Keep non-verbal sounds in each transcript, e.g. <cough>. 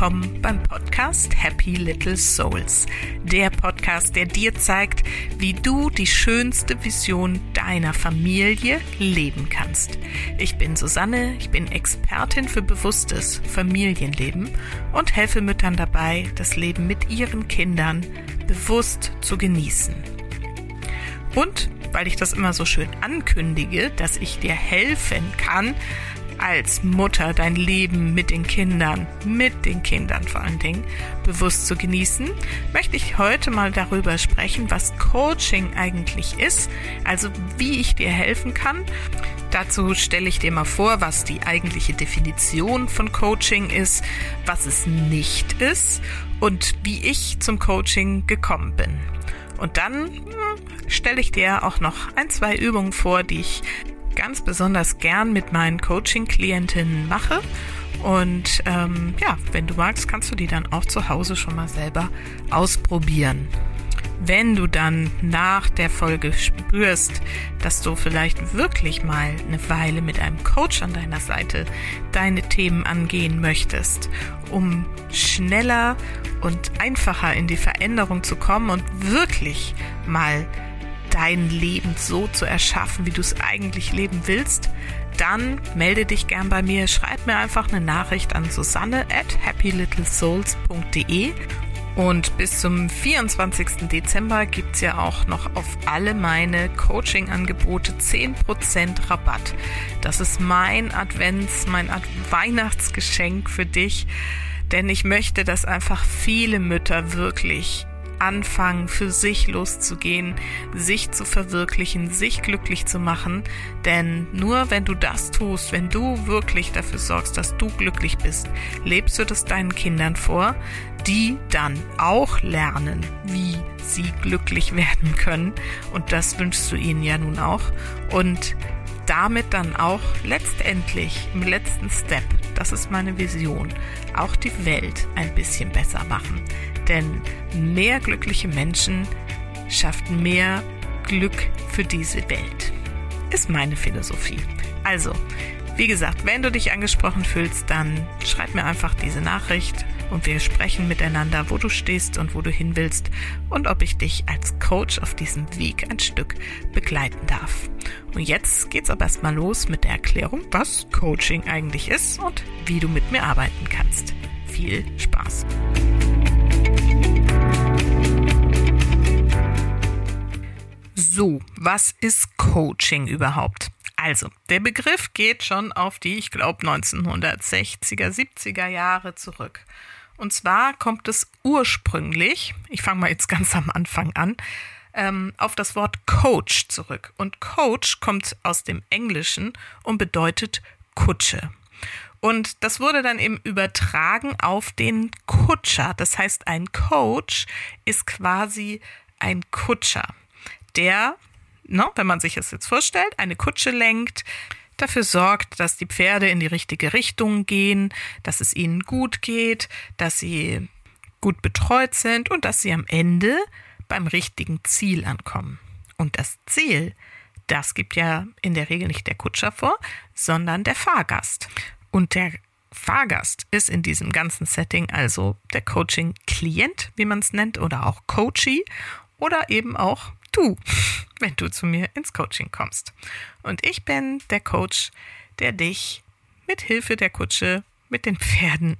willkommen beim Podcast Happy Little Souls. Der Podcast, der dir zeigt, wie du die schönste Vision deiner Familie leben kannst. Ich bin Susanne, ich bin Expertin für bewusstes Familienleben und helfe Müttern dabei, das Leben mit ihren Kindern bewusst zu genießen. Und weil ich das immer so schön ankündige, dass ich dir helfen kann, als Mutter dein Leben mit den Kindern, mit den Kindern vor allen Dingen, bewusst zu genießen, möchte ich heute mal darüber sprechen, was Coaching eigentlich ist, also wie ich dir helfen kann. Dazu stelle ich dir mal vor, was die eigentliche Definition von Coaching ist, was es nicht ist und wie ich zum Coaching gekommen bin. Und dann hm, stelle ich dir auch noch ein, zwei Übungen vor, die ich ganz besonders gern mit meinen Coaching-Klientinnen mache. Und ähm, ja, wenn du magst, kannst du die dann auch zu Hause schon mal selber ausprobieren. Wenn du dann nach der Folge spürst, dass du vielleicht wirklich mal eine Weile mit einem Coach an deiner Seite deine Themen angehen möchtest, um schneller und einfacher in die Veränderung zu kommen und wirklich mal dein Leben so zu erschaffen, wie du es eigentlich leben willst, dann melde dich gern bei mir. Schreib mir einfach eine Nachricht an Susanne at happylittlesouls.de. Und bis zum 24. Dezember gibt es ja auch noch auf alle meine Coaching-Angebote 10% Rabatt. Das ist mein Advents-, mein Ad Weihnachtsgeschenk für dich. Denn ich möchte, dass einfach viele Mütter wirklich anfangen, für sich loszugehen, sich zu verwirklichen, sich glücklich zu machen. Denn nur wenn du das tust, wenn du wirklich dafür sorgst, dass du glücklich bist, lebst du das deinen Kindern vor, die dann auch lernen, wie sie glücklich <laughs> werden können. Und das wünschst du ihnen ja nun auch. Und damit dann auch letztendlich im letzten Step, das ist meine Vision, auch die Welt ein bisschen besser machen. Denn mehr glückliche Menschen schafft mehr Glück für diese Welt. Ist meine Philosophie. Also, wie gesagt, wenn du dich angesprochen fühlst, dann schreib mir einfach diese Nachricht und wir sprechen miteinander, wo du stehst und wo du hin willst und ob ich dich als Coach auf diesem Weg ein Stück begleiten darf. Und jetzt geht's aber erstmal los mit der Erklärung, was Coaching eigentlich ist und wie du mit mir arbeiten kannst. Viel Spaß! So, was ist Coaching überhaupt? Also, der Begriff geht schon auf die, ich glaube, 1960er, 70er Jahre zurück. Und zwar kommt es ursprünglich, ich fange mal jetzt ganz am Anfang an, ähm, auf das Wort Coach zurück. Und Coach kommt aus dem Englischen und bedeutet Kutsche. Und das wurde dann eben übertragen auf den Kutscher. Das heißt, ein Coach ist quasi ein Kutscher der, ne, wenn man sich das jetzt vorstellt, eine Kutsche lenkt, dafür sorgt, dass die Pferde in die richtige Richtung gehen, dass es ihnen gut geht, dass sie gut betreut sind und dass sie am Ende beim richtigen Ziel ankommen. Und das Ziel, das gibt ja in der Regel nicht der Kutscher vor, sondern der Fahrgast. Und der Fahrgast ist in diesem ganzen Setting also der Coaching-Klient, wie man es nennt, oder auch Coachee oder eben auch du, wenn du zu mir ins Coaching kommst. Und ich bin der Coach, der dich mit Hilfe der Kutsche mit den Pferden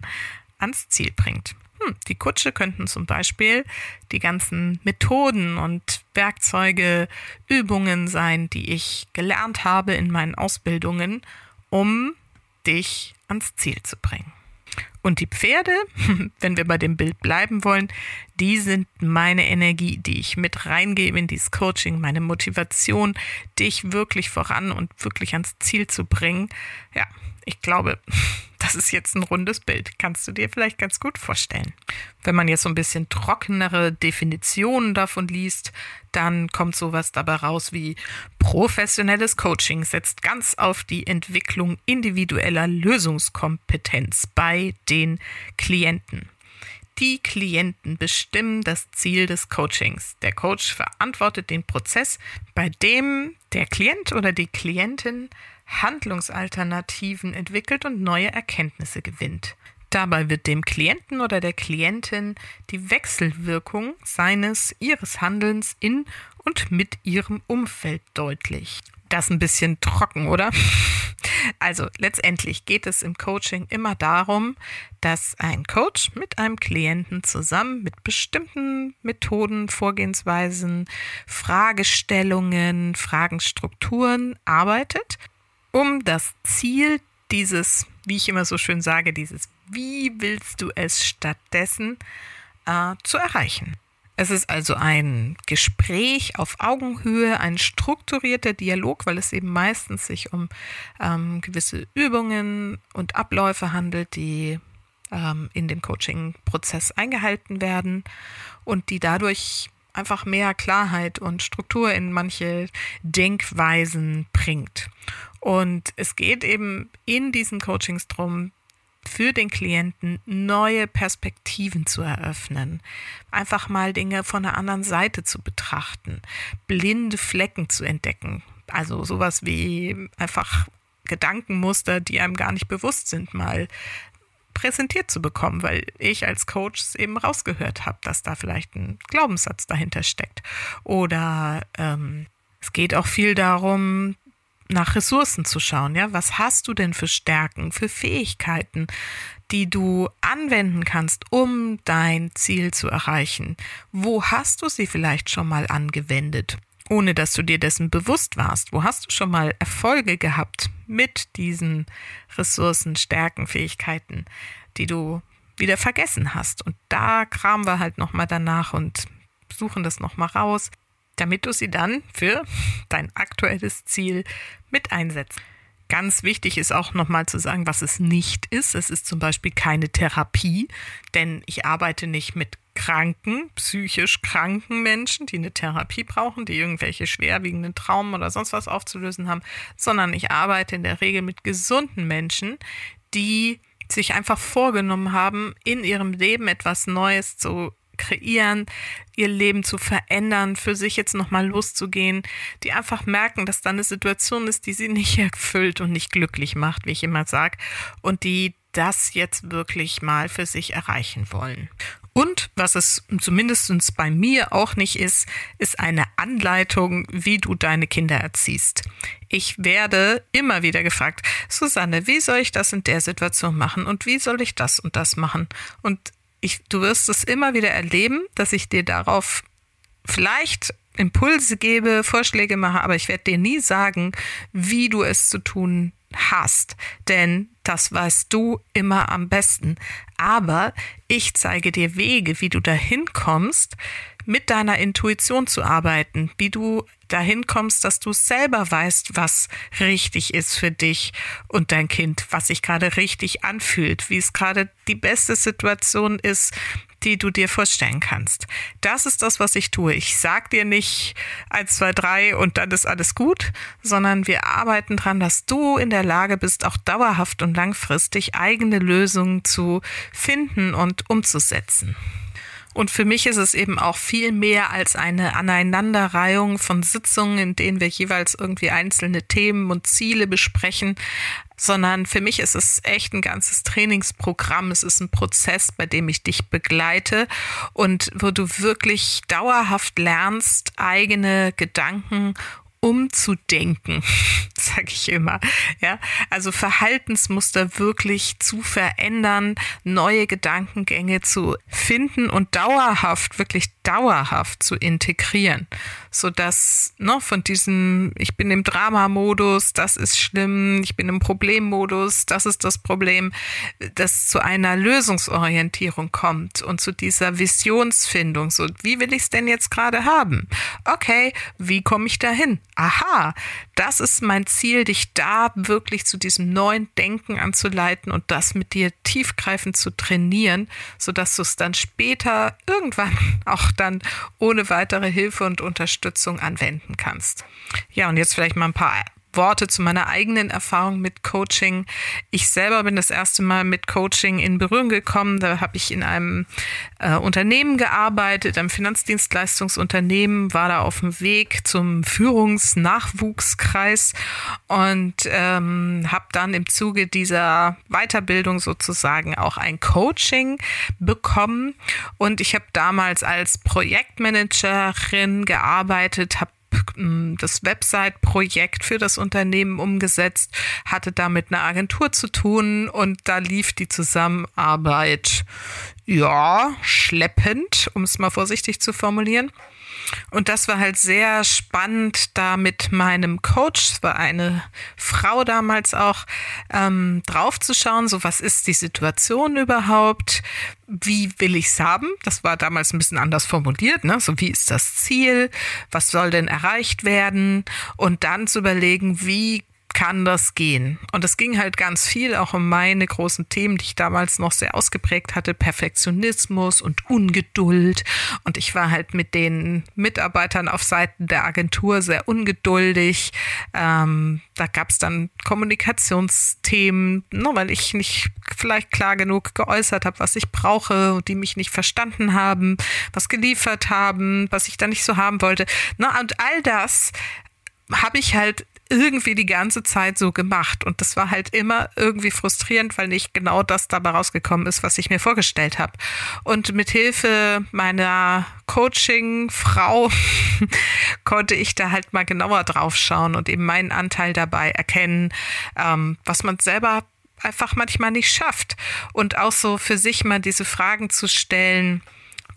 ans Ziel bringt. Hm, die Kutsche könnten zum Beispiel die ganzen Methoden und Werkzeuge, Übungen sein, die ich gelernt habe in meinen Ausbildungen, um dich ans Ziel zu bringen. Und die Pferde, <laughs> wenn wir bei dem Bild bleiben wollen, die sind meine Energie, die ich mit reingebe in dieses Coaching, meine Motivation, dich wirklich voran und wirklich ans Ziel zu bringen. Ja, ich glaube, <laughs> das ist jetzt ein rundes Bild. Kannst du dir vielleicht ganz gut vorstellen. Wenn man jetzt so ein bisschen trockenere Definitionen davon liest, dann kommt sowas dabei raus wie professionelles Coaching setzt ganz auf die Entwicklung individueller Lösungskompetenz bei den Klienten. Die Klienten bestimmen das Ziel des Coachings. Der Coach verantwortet den Prozess, bei dem der Klient oder die Klientin Handlungsalternativen entwickelt und neue Erkenntnisse gewinnt. Dabei wird dem Klienten oder der Klientin die Wechselwirkung seines, ihres Handelns in und mit ihrem Umfeld deutlich. Das ein bisschen trocken, oder? Also letztendlich geht es im Coaching immer darum, dass ein Coach mit einem Klienten zusammen mit bestimmten Methoden, Vorgehensweisen, Fragestellungen, Fragenstrukturen arbeitet, um das Ziel dieses, wie ich immer so schön sage, dieses Wie willst du es stattdessen äh, zu erreichen. Es ist also ein Gespräch auf Augenhöhe, ein strukturierter Dialog, weil es eben meistens sich um ähm, gewisse Übungen und Abläufe handelt, die ähm, in dem Coaching-Prozess eingehalten werden und die dadurch einfach mehr Klarheit und Struktur in manche Denkweisen bringt. Und es geht eben in diesen Coachings darum, für den Klienten neue Perspektiven zu eröffnen, einfach mal Dinge von der anderen Seite zu betrachten, blinde Flecken zu entdecken, also sowas wie einfach Gedankenmuster, die einem gar nicht bewusst sind, mal präsentiert zu bekommen, weil ich als Coach es eben rausgehört habe, dass da vielleicht ein Glaubenssatz dahinter steckt. Oder ähm, es geht auch viel darum, nach Ressourcen zu schauen. Ja, was hast du denn für Stärken, für Fähigkeiten, die du anwenden kannst, um dein Ziel zu erreichen? Wo hast du sie vielleicht schon mal angewendet? ohne dass du dir dessen bewusst warst. Wo hast du schon mal Erfolge gehabt mit diesen Ressourcen, Stärken, Fähigkeiten, die du wieder vergessen hast? Und da kramen wir halt nochmal danach und suchen das nochmal raus damit du sie dann für dein aktuelles Ziel mit einsetzt. Ganz wichtig ist auch nochmal zu sagen, was es nicht ist. Es ist zum Beispiel keine Therapie, denn ich arbeite nicht mit kranken, psychisch kranken Menschen, die eine Therapie brauchen, die irgendwelche schwerwiegenden Traumen oder sonst was aufzulösen haben, sondern ich arbeite in der Regel mit gesunden Menschen, die sich einfach vorgenommen haben, in ihrem Leben etwas Neues zu kreieren, ihr Leben zu verändern, für sich jetzt nochmal loszugehen, die einfach merken, dass da eine Situation ist, die sie nicht <laughs> erfüllt und nicht glücklich macht, wie ich immer sage, und die das jetzt wirklich mal für sich erreichen wollen. Und was es zumindest bei mir auch nicht ist, ist eine Anleitung, wie du deine Kinder erziehst. Ich werde immer wieder gefragt, Susanne, wie soll ich das in der Situation machen und wie soll ich das und das machen? Und ich, du wirst es immer wieder erleben, dass ich dir darauf vielleicht Impulse gebe, Vorschläge mache, aber ich werde dir nie sagen, wie du es zu tun hast, denn das weißt du immer am besten. Aber ich zeige dir Wege, wie du dahin kommst, mit deiner Intuition zu arbeiten, wie du dahin kommst, dass du selber weißt, was richtig ist für dich und dein Kind, was sich gerade richtig anfühlt, wie es gerade die beste Situation ist, die du dir vorstellen kannst. Das ist das, was ich tue. Ich sag dir nicht eins, zwei, drei und dann ist alles gut, sondern wir arbeiten dran, dass du in der Lage bist, auch dauerhaft und langfristig eigene Lösungen zu finden und umzusetzen. Und für mich ist es eben auch viel mehr als eine Aneinanderreihung von Sitzungen, in denen wir jeweils irgendwie einzelne Themen und Ziele besprechen, sondern für mich ist es echt ein ganzes Trainingsprogramm. Es ist ein Prozess, bei dem ich dich begleite und wo du wirklich dauerhaft lernst, eigene Gedanken umzudenken, <laughs> sage ich immer. Ja, also Verhaltensmuster wirklich zu verändern, neue Gedankengänge zu finden und dauerhaft, wirklich dauerhaft zu integrieren, so dass ne, von diesem ich bin im Drama-Modus, das ist schlimm, ich bin im Problemmodus, das ist das Problem, das zu einer Lösungsorientierung kommt und zu dieser Visionsfindung. So, wie will ich es denn jetzt gerade haben? Okay, wie komme ich dahin? aha, das ist mein Ziel, dich da wirklich zu diesem neuen Denken anzuleiten und das mit dir tiefgreifend zu trainieren, sodass du es dann später irgendwann <laughs> auch dann ohne weitere Hilfe und Unterstützung anwenden kannst. Ja, und jetzt vielleicht mal ein paar Worte zu meiner eigenen Erfahrung mit Coaching. Ich selber bin das erste Mal mit Coaching in Berührung gekommen. Da habe ich in einem äh, Unternehmen gearbeitet, einem Finanzdienstleistungsunternehmen, war da auf dem Weg zum Führungsnachwuchskreis und ähm, habe dann im Zuge dieser Weiterbildung sozusagen auch ein Coaching bekommen. Und ich habe damals als Projektmanagerin gearbeitet, habe das Website-Projekt für das Unternehmen umgesetzt, hatte da mit einer Agentur zu tun und da lief die Zusammenarbeit, ja, schleppend, um es mal vorsichtig zu formulieren. Und das war halt sehr spannend, da mit meinem Coach, es war eine Frau damals auch, ähm, draufzuschauen, so was ist die Situation überhaupt, wie will ich es haben? Das war damals ein bisschen anders formuliert, ne? So wie ist das Ziel? Was soll denn erreicht werden? Und dann zu überlegen, wie kann das gehen? Und es ging halt ganz viel auch um meine großen Themen, die ich damals noch sehr ausgeprägt hatte, Perfektionismus und Ungeduld. Und ich war halt mit den Mitarbeitern auf Seiten der Agentur sehr ungeduldig. Ähm, da gab es dann Kommunikationsthemen, nur ne, weil ich nicht vielleicht klar genug geäußert habe, was ich brauche und die mich nicht verstanden haben, was geliefert haben, was ich da nicht so haben wollte. Na, und all das habe ich halt irgendwie die ganze Zeit so gemacht. Und das war halt immer irgendwie frustrierend, weil nicht genau das dabei rausgekommen ist, was ich mir vorgestellt habe. Und mit Hilfe meiner Coaching-Frau <laughs> konnte ich da halt mal genauer drauf schauen und eben meinen Anteil dabei erkennen, ähm, was man selber einfach manchmal nicht schafft. Und auch so für sich mal diese Fragen zu stellen,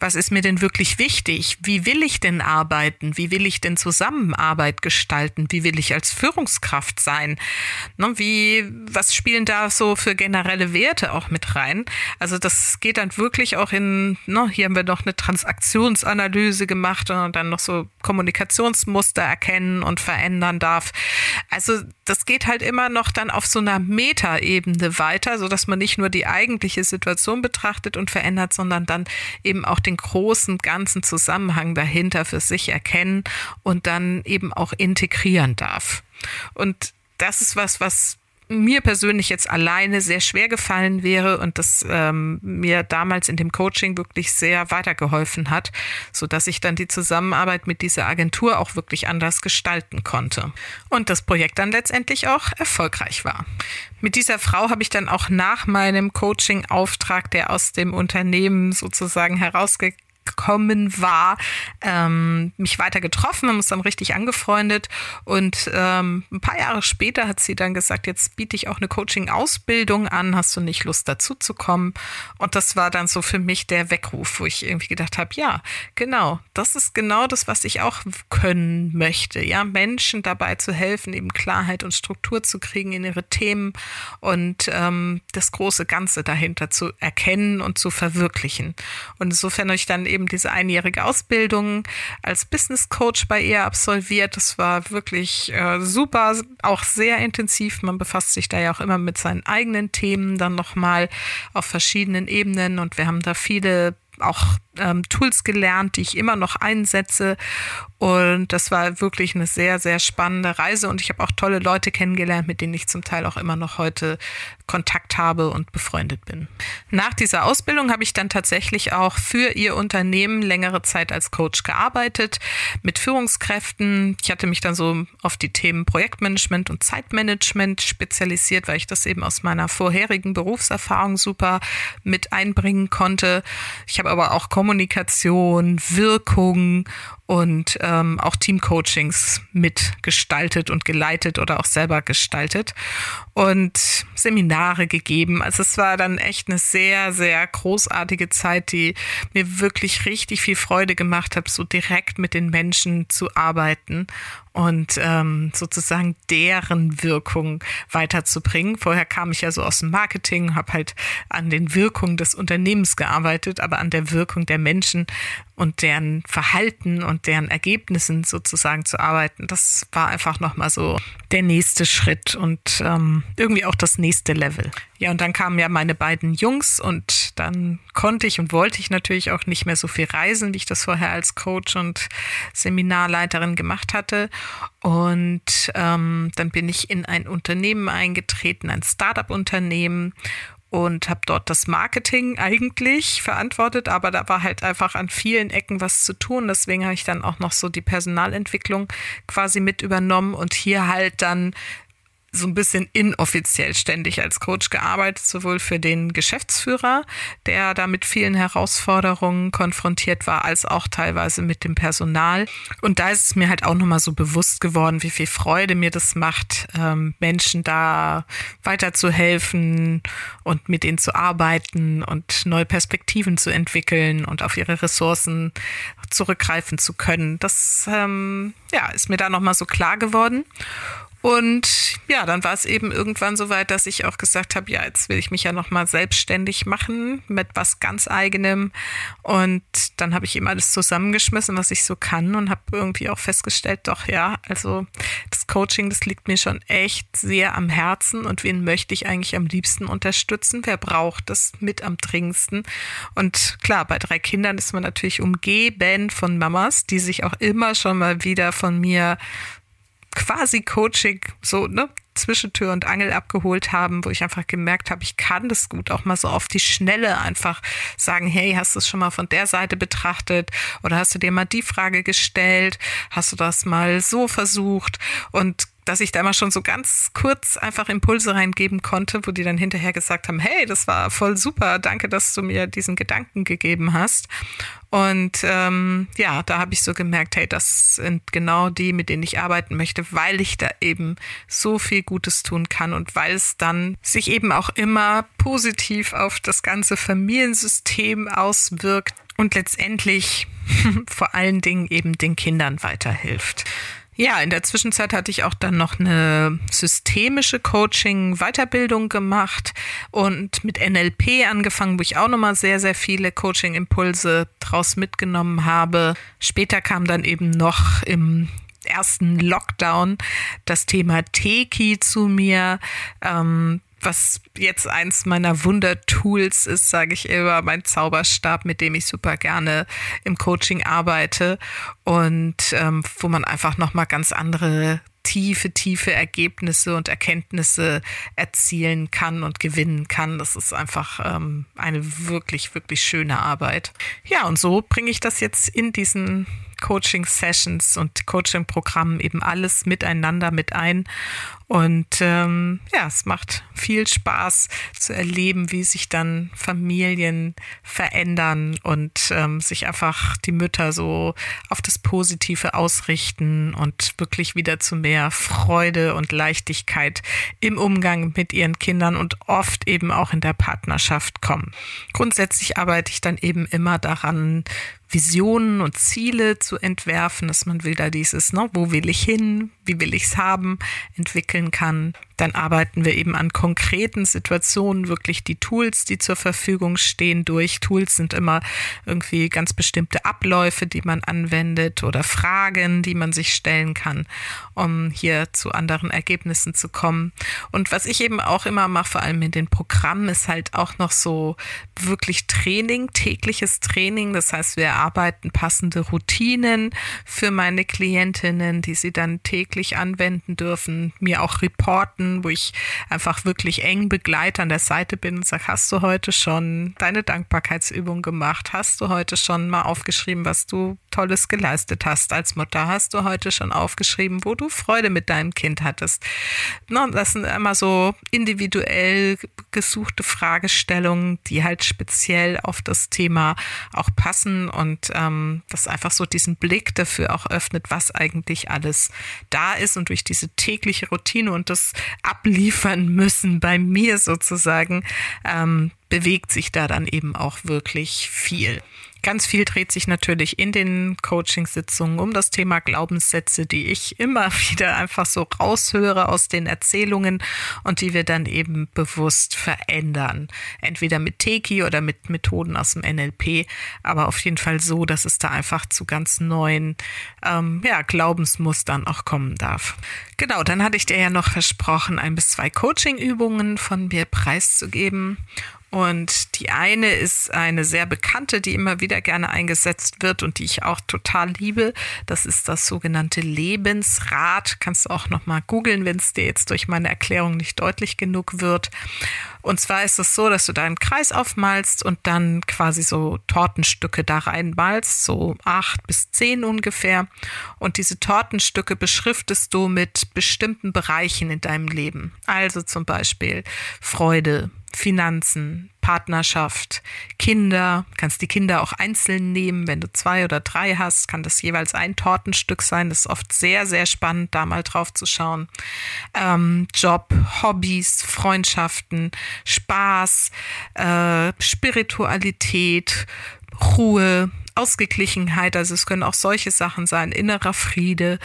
was ist mir denn wirklich wichtig? Wie will ich denn arbeiten? Wie will ich denn Zusammenarbeit gestalten? Wie will ich als Führungskraft sein? Ne, wie, was spielen da so für generelle Werte auch mit rein? Also das geht dann wirklich auch in, ne, hier haben wir noch eine Transaktionsanalyse gemacht und dann noch so Kommunikationsmuster erkennen und verändern darf. Also das geht halt immer noch dann auf so einer Metaebene weiter, so dass man nicht nur die eigentliche Situation betrachtet und verändert, sondern dann eben auch den großen ganzen Zusammenhang dahinter für sich erkennen und dann eben auch integrieren darf. Und das ist was, was mir persönlich jetzt alleine sehr schwer gefallen wäre und das ähm, mir damals in dem Coaching wirklich sehr weitergeholfen hat, so dass ich dann die Zusammenarbeit mit dieser Agentur auch wirklich anders gestalten konnte und das Projekt dann letztendlich auch erfolgreich war. Mit dieser Frau habe ich dann auch nach meinem Coaching-Auftrag, der aus dem Unternehmen sozusagen herausgekommen gekommen war, ähm, mich weiter getroffen, haben uns dann richtig angefreundet und ähm, ein paar Jahre später hat sie dann gesagt, jetzt biete ich auch eine Coaching-Ausbildung an, hast du nicht Lust dazu zu kommen? Und das war dann so für mich der Weckruf, wo ich irgendwie gedacht habe, ja, genau, das ist genau das, was ich auch können möchte, ja, Menschen dabei zu helfen, eben Klarheit und Struktur zu kriegen in ihre Themen und ähm, das große Ganze dahinter zu erkennen und zu verwirklichen. Und insofern habe ich dann eben diese einjährige Ausbildung als Business Coach bei ihr absolviert. Das war wirklich äh, super, auch sehr intensiv. Man befasst sich da ja auch immer mit seinen eigenen Themen dann nochmal auf verschiedenen Ebenen und wir haben da viele auch ähm, Tools gelernt, die ich immer noch einsetze. Und das war wirklich eine sehr, sehr spannende Reise. Und ich habe auch tolle Leute kennengelernt, mit denen ich zum Teil auch immer noch heute Kontakt habe und befreundet bin. Nach dieser Ausbildung habe ich dann tatsächlich auch für ihr Unternehmen längere Zeit als Coach gearbeitet, mit Führungskräften. Ich hatte mich dann so auf die Themen Projektmanagement und Zeitmanagement spezialisiert, weil ich das eben aus meiner vorherigen Berufserfahrung super mit einbringen konnte. Ich habe aber auch Kommunikation, Wirkung und ähm, auch Teamcoachings mitgestaltet und geleitet oder auch selber gestaltet und Seminare gegeben. Also es war dann echt eine sehr, sehr großartige Zeit, die mir wirklich richtig viel Freude gemacht hat, so direkt mit den Menschen zu arbeiten und ähm, sozusagen deren Wirkung weiterzubringen. Vorher kam ich ja so aus dem Marketing, habe halt an den Wirkungen des Unternehmens gearbeitet, aber an der Wirkung der Menschen und deren Verhalten und deren Ergebnissen sozusagen zu arbeiten, das war einfach nochmal so der nächste Schritt und ähm, irgendwie auch das nächste Level. Ja, und dann kamen ja meine beiden Jungs und dann konnte ich und wollte ich natürlich auch nicht mehr so viel reisen, wie ich das vorher als Coach und Seminarleiterin gemacht hatte. Und ähm, dann bin ich in ein Unternehmen eingetreten, ein Startup-Unternehmen und habe dort das Marketing eigentlich verantwortet, aber da war halt einfach an vielen Ecken was zu tun. Deswegen habe ich dann auch noch so die Personalentwicklung quasi mit übernommen und hier halt dann so ein bisschen inoffiziell ständig als Coach gearbeitet, sowohl für den Geschäftsführer, der da mit vielen Herausforderungen konfrontiert war, als auch teilweise mit dem Personal. Und da ist es mir halt auch nochmal so bewusst geworden, wie viel Freude mir das macht, ähm, Menschen da weiterzuhelfen und mit ihnen zu arbeiten und neue Perspektiven zu entwickeln und auf ihre Ressourcen zurückgreifen zu können. Das ähm, ja, ist mir da nochmal so klar geworden. Und ja, dann war es eben irgendwann so weit, dass ich auch gesagt habe, ja, jetzt will ich mich ja nochmal selbstständig machen mit was ganz eigenem. Und dann habe ich eben alles zusammengeschmissen, was ich so kann und habe irgendwie auch festgestellt, doch ja, also das Coaching, das liegt mir schon echt sehr am Herzen und wen möchte ich eigentlich am liebsten unterstützen? Wer braucht das mit am dringendsten? Und klar, bei drei Kindern ist man natürlich umgeben von Mamas, die sich auch immer schon mal wieder von mir quasi Coaching so, ne, Zwischentür und Angel abgeholt haben, wo ich einfach gemerkt habe, ich kann das gut auch mal so auf die Schnelle einfach sagen, hey, hast du es schon mal von der Seite betrachtet oder hast du dir mal die Frage gestellt, hast du das mal so versucht? Und dass ich da immer schon so ganz kurz einfach Impulse reingeben konnte, wo die dann hinterher gesagt haben, hey, das war voll super, danke, dass du mir diesen Gedanken gegeben hast. Und ähm, ja, da habe ich so gemerkt, hey, das sind genau die, mit denen ich arbeiten möchte, weil ich da eben so viel Gutes tun kann und weil es dann sich eben auch immer positiv auf das ganze Familiensystem auswirkt und letztendlich <laughs> vor allen Dingen eben den Kindern weiterhilft. Ja, in der Zwischenzeit hatte ich auch dann noch eine systemische Coaching-Weiterbildung gemacht und mit NLP angefangen, wo ich auch nochmal sehr, sehr viele Coaching-Impulse draus mitgenommen habe. Später kam dann eben noch im ersten Lockdown das Thema Teki zu mir. Ähm, was jetzt eins meiner Wundertools ist, sage ich immer, mein Zauberstab, mit dem ich super gerne im Coaching arbeite und ähm, wo man einfach noch mal ganz andere tiefe, tiefe Ergebnisse und Erkenntnisse erzielen kann und gewinnen kann. Das ist einfach ähm, eine wirklich, wirklich schöne Arbeit. Ja, und so bringe ich das jetzt in diesen Coaching-Sessions und Coaching-Programmen eben alles miteinander mit ein. Und ähm, ja, es macht viel Spaß zu erleben, wie sich dann Familien verändern und ähm, sich einfach die Mütter so auf das Positive ausrichten und wirklich wieder zu mehr Freude und Leichtigkeit im Umgang mit ihren Kindern und oft eben auch in der Partnerschaft kommen. Grundsätzlich arbeite ich dann eben immer daran, Visionen und Ziele zu entwerfen, dass man will da dieses, ne, wo will ich hin, wie will ich es haben, entwickeln kann. Dann arbeiten wir eben an konkreten Situationen wirklich die Tools, die zur Verfügung stehen, durch. Tools sind immer irgendwie ganz bestimmte Abläufe, die man anwendet oder Fragen, die man sich stellen kann, um hier zu anderen Ergebnissen zu kommen. Und was ich eben auch immer mache, vor allem in den Programmen, ist halt auch noch so wirklich Training, tägliches Training. Das heißt, wir erarbeiten passende Routinen für meine Klientinnen, die sie dann täglich anwenden dürfen, mir auch reporten, wo ich einfach wirklich eng begleite an der Seite bin und sage, hast du heute schon deine Dankbarkeitsübung gemacht? Hast du heute schon mal aufgeschrieben, was du Tolles geleistet hast als Mutter? Hast du heute schon aufgeschrieben, wo du Freude mit deinem Kind hattest? Das sind immer so individuell gesuchte Fragestellungen, die halt speziell auf das Thema auch passen und und ähm, das einfach so diesen Blick dafür auch öffnet, was eigentlich alles da ist und durch diese tägliche Routine und das Abliefern müssen bei mir sozusagen ähm, bewegt sich da dann eben auch wirklich viel. Ganz viel dreht sich natürlich in den Coachingsitzungen um das Thema Glaubenssätze, die ich immer <laughs> wieder einfach so raushöre aus den Erzählungen und die wir dann eben bewusst verändern. Entweder mit Teki oder mit Methoden aus dem NLP, aber auf jeden Fall so, dass es da einfach zu ganz neuen ähm, ja, Glaubensmustern auch kommen darf. Genau, dann hatte ich dir ja noch versprochen, ein bis zwei Coaching-Übungen von mir preiszugeben. Und die eine ist eine sehr bekannte, die immer wieder gerne eingesetzt wird und die ich auch total liebe. Das ist das sogenannte Lebensrad. Kannst du auch noch mal googeln, wenn es dir jetzt durch meine Erklärung nicht deutlich genug wird. Und zwar ist es so, dass du da einen Kreis aufmalst und dann quasi so Tortenstücke da reinmalst, so acht bis zehn ungefähr. Und diese Tortenstücke beschriftest du mit bestimmten Bereichen in deinem Leben. Also zum Beispiel Freude, Finanzen, Partnerschaft, Kinder, kannst die Kinder auch einzeln nehmen, wenn du zwei oder drei hast, kann das jeweils ein Tortenstück sein. Das ist oft sehr, sehr spannend, da mal drauf zu schauen. Ähm, Job, Hobbys, Freundschaften, Spaß, äh, Spiritualität, Ruhe, Ausgeglichenheit, also es können auch solche Sachen sein, innerer Friede,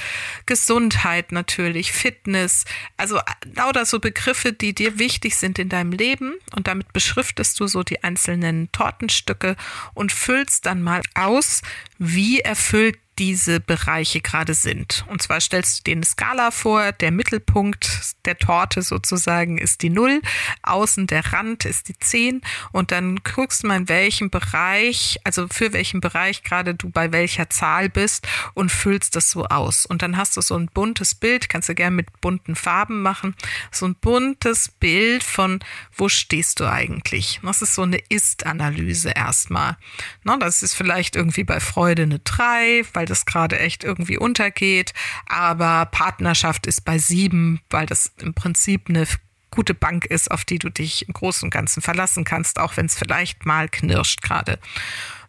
Gesundheit natürlich, Fitness, also lauter so Begriffe, die dir wichtig sind in deinem Leben und damit beschriftest du so die einzelnen Tortenstücke und füllst dann mal aus, wie erfüllt diese Bereiche gerade sind. Und zwar stellst du dir eine Skala vor, der Mittelpunkt der Torte sozusagen ist die Null, außen der Rand ist die Zehn und dann guckst du mal in welchem Bereich, also für welchen Bereich gerade du bei welcher Zahl bist und füllst das so aus. Und dann hast du so ein buntes Bild, kannst du gerne mit bunten Farben machen, so ein buntes Bild von, wo stehst du eigentlich? Das ist so eine Ist-Analyse erstmal. Das ist vielleicht irgendwie bei Freude eine 3, weil das gerade echt irgendwie untergeht. Aber Partnerschaft ist bei sieben, weil das im Prinzip eine gute Bank ist, auf die du dich im Großen und Ganzen verlassen kannst, auch wenn es vielleicht mal knirscht gerade.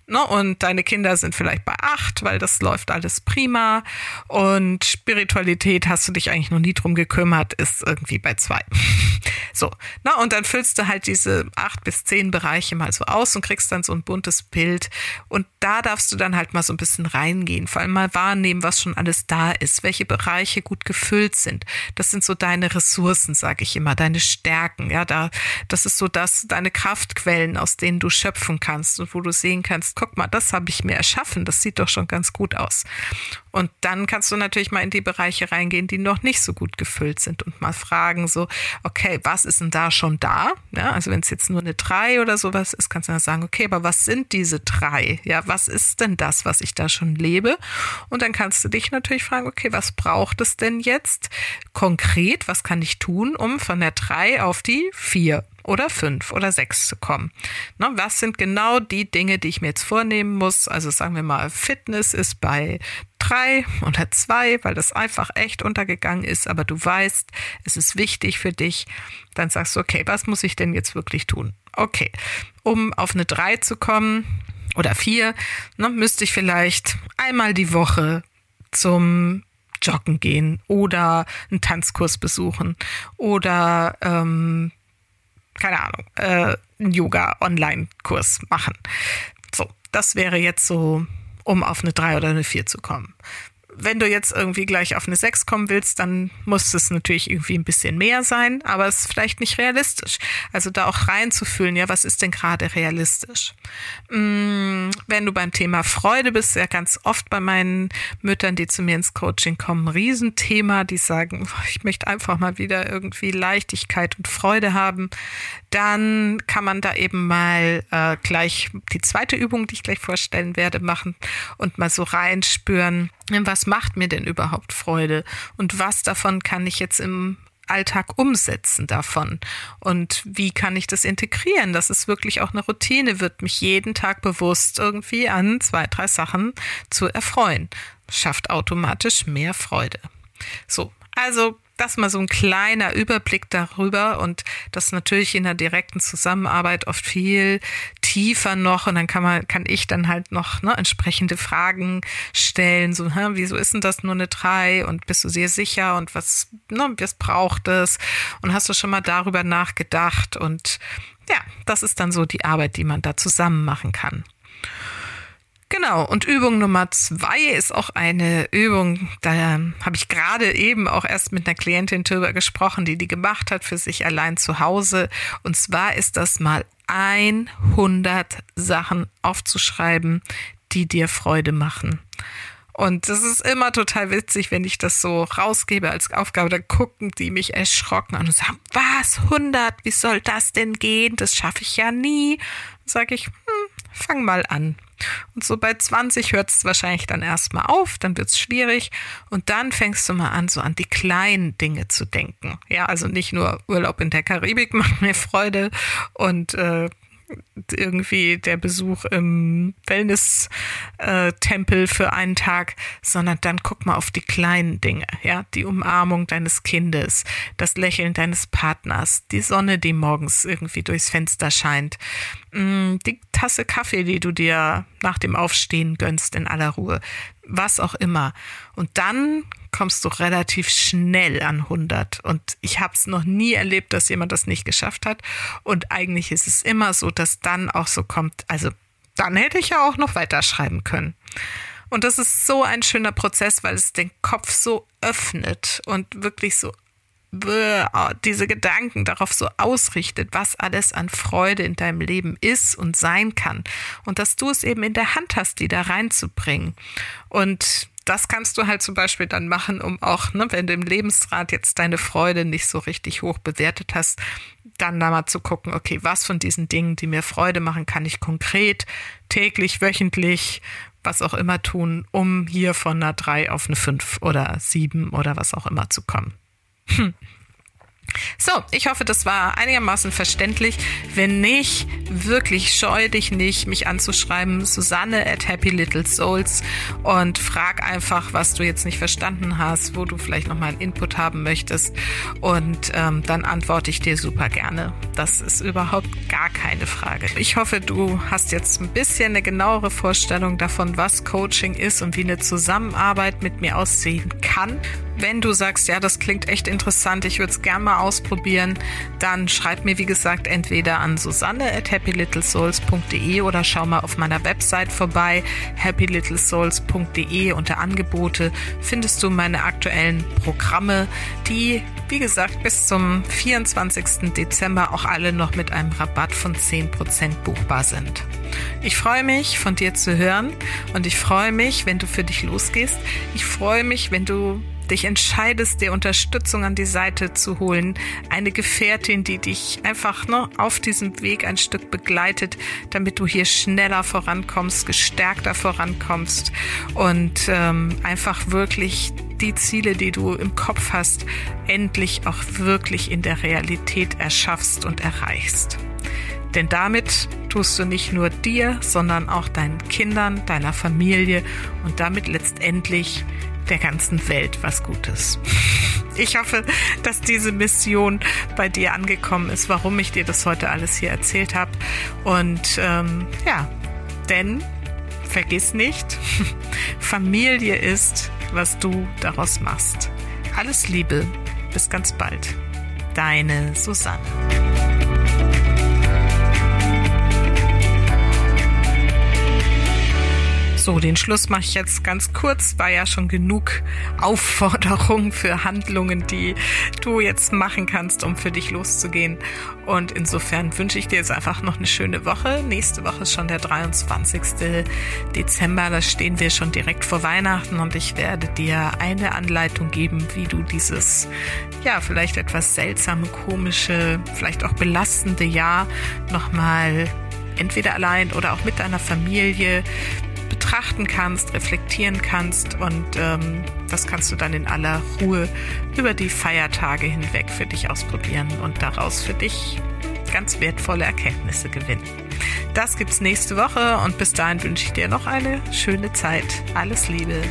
Ne? Und deine Kinder sind vielleicht bei acht, weil das läuft alles prima. Und Spiritualität hast du dich eigentlich noch nie drum gekümmert, ist irgendwie bei zwei. <laughs> so, na, und dann füllst du halt diese acht bis zehn Bereiche mal so aus und kriegst dann so ein buntes Bild. Und da darfst du dann halt mal so ein bisschen reingehen, vor allem mal wahrnehmen, was schon alles da ist, welche Bereiche gut gefüllt sind. Das sind so deine Ressourcen, sage ich immer, deine Stärken. Ja, da, das ist so das, deine Kraftquellen, aus denen du schöpfen kannst und wo du sehen kannst, guck mal, das habe ich mir erschaffen, das sieht doch schon ganz gut aus. Und dann kannst du natürlich mal in die Bereiche reingehen, die noch nicht so gut gefüllt sind und mal fragen so, okay, was ist denn da schon da? Ja, also wenn es jetzt nur eine drei oder sowas ist, kannst du dann sagen, okay, aber was sind diese drei? Ja, was ist denn das, was ich da schon lebe? Und dann kannst du dich natürlich fragen, okay, was braucht es denn jetzt konkret? Was kann ich tun, um von der drei auf die vier oder fünf oder sechs zu kommen. Na, was sind genau die Dinge, die ich mir jetzt vornehmen muss? Also sagen wir mal, Fitness ist bei drei oder zwei, weil das einfach echt untergegangen ist, aber du weißt, es ist wichtig für dich. Dann sagst du, okay, was muss ich denn jetzt wirklich tun? Okay, um auf eine drei zu kommen oder vier, ne, müsste ich vielleicht einmal die Woche zum Joggen gehen oder einen Tanzkurs besuchen oder ähm, keine Ahnung, äh, einen Yoga-Online-Kurs machen. So, das wäre jetzt so, um auf eine 3 oder eine 4 zu kommen wenn du jetzt irgendwie gleich auf eine 6 kommen willst, dann muss es natürlich irgendwie ein bisschen mehr sein, aber es ist vielleicht nicht realistisch. Also da auch reinzufühlen, ja, was ist denn gerade realistisch? Mm, wenn du beim Thema Freude bist, ja ganz oft bei meinen Müttern, die zu mir ins Coaching kommen, ein Riesenthema, die sagen, ich möchte einfach mal wieder irgendwie Leichtigkeit und Freude haben, dann kann man da eben mal äh, gleich die zweite Übung, die ich gleich vorstellen werde, machen und mal so reinspüren, was macht mir denn überhaupt Freude und was davon kann ich jetzt im Alltag umsetzen davon und wie kann ich das integrieren, dass es wirklich auch eine Routine wird, mich jeden Tag bewusst irgendwie an zwei, drei Sachen zu erfreuen. Schafft automatisch mehr Freude. So, also das mal so ein kleiner Überblick darüber und das natürlich in der direkten Zusammenarbeit oft viel tiefer noch und dann kann man, kann ich dann halt noch ne, entsprechende Fragen stellen, so, hä, wieso ist denn das nur eine drei und bist du sehr sicher und was, ne, was braucht es und hast du schon mal darüber nachgedacht und ja, das ist dann so die Arbeit, die man da zusammen machen kann. Genau, und Übung Nummer zwei ist auch eine Übung, da habe ich gerade eben auch erst mit einer Klientin drüber gesprochen, die die gemacht hat für sich allein zu Hause. Und zwar ist das mal 100 Sachen aufzuschreiben, die dir Freude machen. Und das ist immer total witzig, wenn ich das so rausgebe als Aufgabe, dann gucken die mich erschrocken an und sagen, was, 100, wie soll das denn gehen? Das schaffe ich ja nie. Sage ich, hm, fang mal an. Und so bei 20 hört es wahrscheinlich dann erstmal auf, dann wird es schwierig und dann fängst du mal an, so an die kleinen Dinge zu denken. Ja, also nicht nur Urlaub in der Karibik <laughs> macht mir Freude und äh, irgendwie der Besuch im Wellness-Tempel für einen Tag, sondern dann guck mal auf die kleinen Dinge, ja, die Umarmung deines Kindes, das Lächeln deines Partners, die Sonne, die morgens irgendwie durchs Fenster scheint, mm, die Tasse Kaffee, die du dir nach dem Aufstehen gönnst in aller Ruhe, was auch immer. Und dann kommst du relativ schnell an 100. Und ich habe es noch nie erlebt, dass jemand das nicht geschafft hat. Und eigentlich ist es immer so, dass dann auch so kommt, also dann hätte ich ja auch noch weiterschreiben können. Und das ist so ein schöner Prozess, weil es den Kopf so öffnet und wirklich so diese Gedanken darauf so ausrichtet, was alles an Freude in deinem Leben ist und sein kann. Und dass du es eben in der Hand hast, die da reinzubringen. Und das kannst du halt zum Beispiel dann machen, um auch, ne, wenn du im Lebensrat jetzt deine Freude nicht so richtig hoch bewertet hast, dann da mal zu gucken, okay, was von diesen Dingen, die mir Freude machen, kann ich konkret, täglich, wöchentlich, was auch immer tun, um hier von einer 3 auf eine 5 oder 7 oder was auch immer zu kommen. Hm. So, ich hoffe, das war einigermaßen verständlich. Wenn nicht, wirklich scheu dich nicht, mich anzuschreiben, Susanne at Happy Little Souls und frag einfach, was du jetzt nicht verstanden hast, wo du vielleicht nochmal einen Input haben möchtest und ähm, dann antworte ich dir super gerne. Das ist überhaupt gar keine Frage. Ich hoffe, du hast jetzt ein bisschen eine genauere Vorstellung davon, was Coaching ist und wie eine Zusammenarbeit mit mir aussehen kann wenn du sagst, ja, das klingt echt interessant, ich würde es gerne mal ausprobieren, dann schreib mir, wie gesagt, entweder an susanne at happylittlesouls.de oder schau mal auf meiner Website vorbei, happylittlesouls.de unter Angebote findest du meine aktuellen Programme, die, wie gesagt, bis zum 24. Dezember auch alle noch mit einem Rabatt von 10% buchbar sind. Ich freue mich, von dir zu hören und ich freue mich, wenn du für dich losgehst. Ich freue mich, wenn du dich entscheidest, dir Unterstützung an die Seite zu holen, eine Gefährtin, die dich einfach ne, auf diesem Weg ein Stück begleitet, damit du hier schneller vorankommst, gestärkter vorankommst und ähm, einfach wirklich die Ziele, die du im Kopf hast, endlich auch wirklich in der Realität erschaffst und erreichst. Denn damit tust du nicht nur dir, sondern auch deinen Kindern, deiner Familie und damit letztendlich der ganzen Welt was Gutes. Ich hoffe, dass diese Mission bei dir angekommen ist, warum ich dir das heute alles hier erzählt habe. Und ähm, ja, denn vergiss nicht, <laughs> Familie ist, was du daraus machst. Alles Liebe, bis ganz bald. Deine Susanne. So, den Schluss mache ich jetzt ganz kurz. War ja schon genug Aufforderung für Handlungen, die du jetzt machen kannst, um für dich loszugehen. Und insofern wünsche ich dir jetzt einfach noch eine schöne Woche. Nächste Woche ist schon der 23. Dezember. Da stehen wir schon direkt vor Weihnachten und ich werde dir eine Anleitung geben, wie du dieses, ja, vielleicht etwas seltsame, komische, vielleicht auch belastende Jahr nochmal entweder allein oder auch mit deiner Familie betrachten kannst, reflektieren kannst und ähm, das kannst du dann in aller Ruhe über die Feiertage hinweg für dich ausprobieren und daraus für dich ganz wertvolle Erkenntnisse gewinnen. Das gibt's nächste Woche und bis dahin wünsche ich dir noch eine schöne Zeit. Alles Liebe.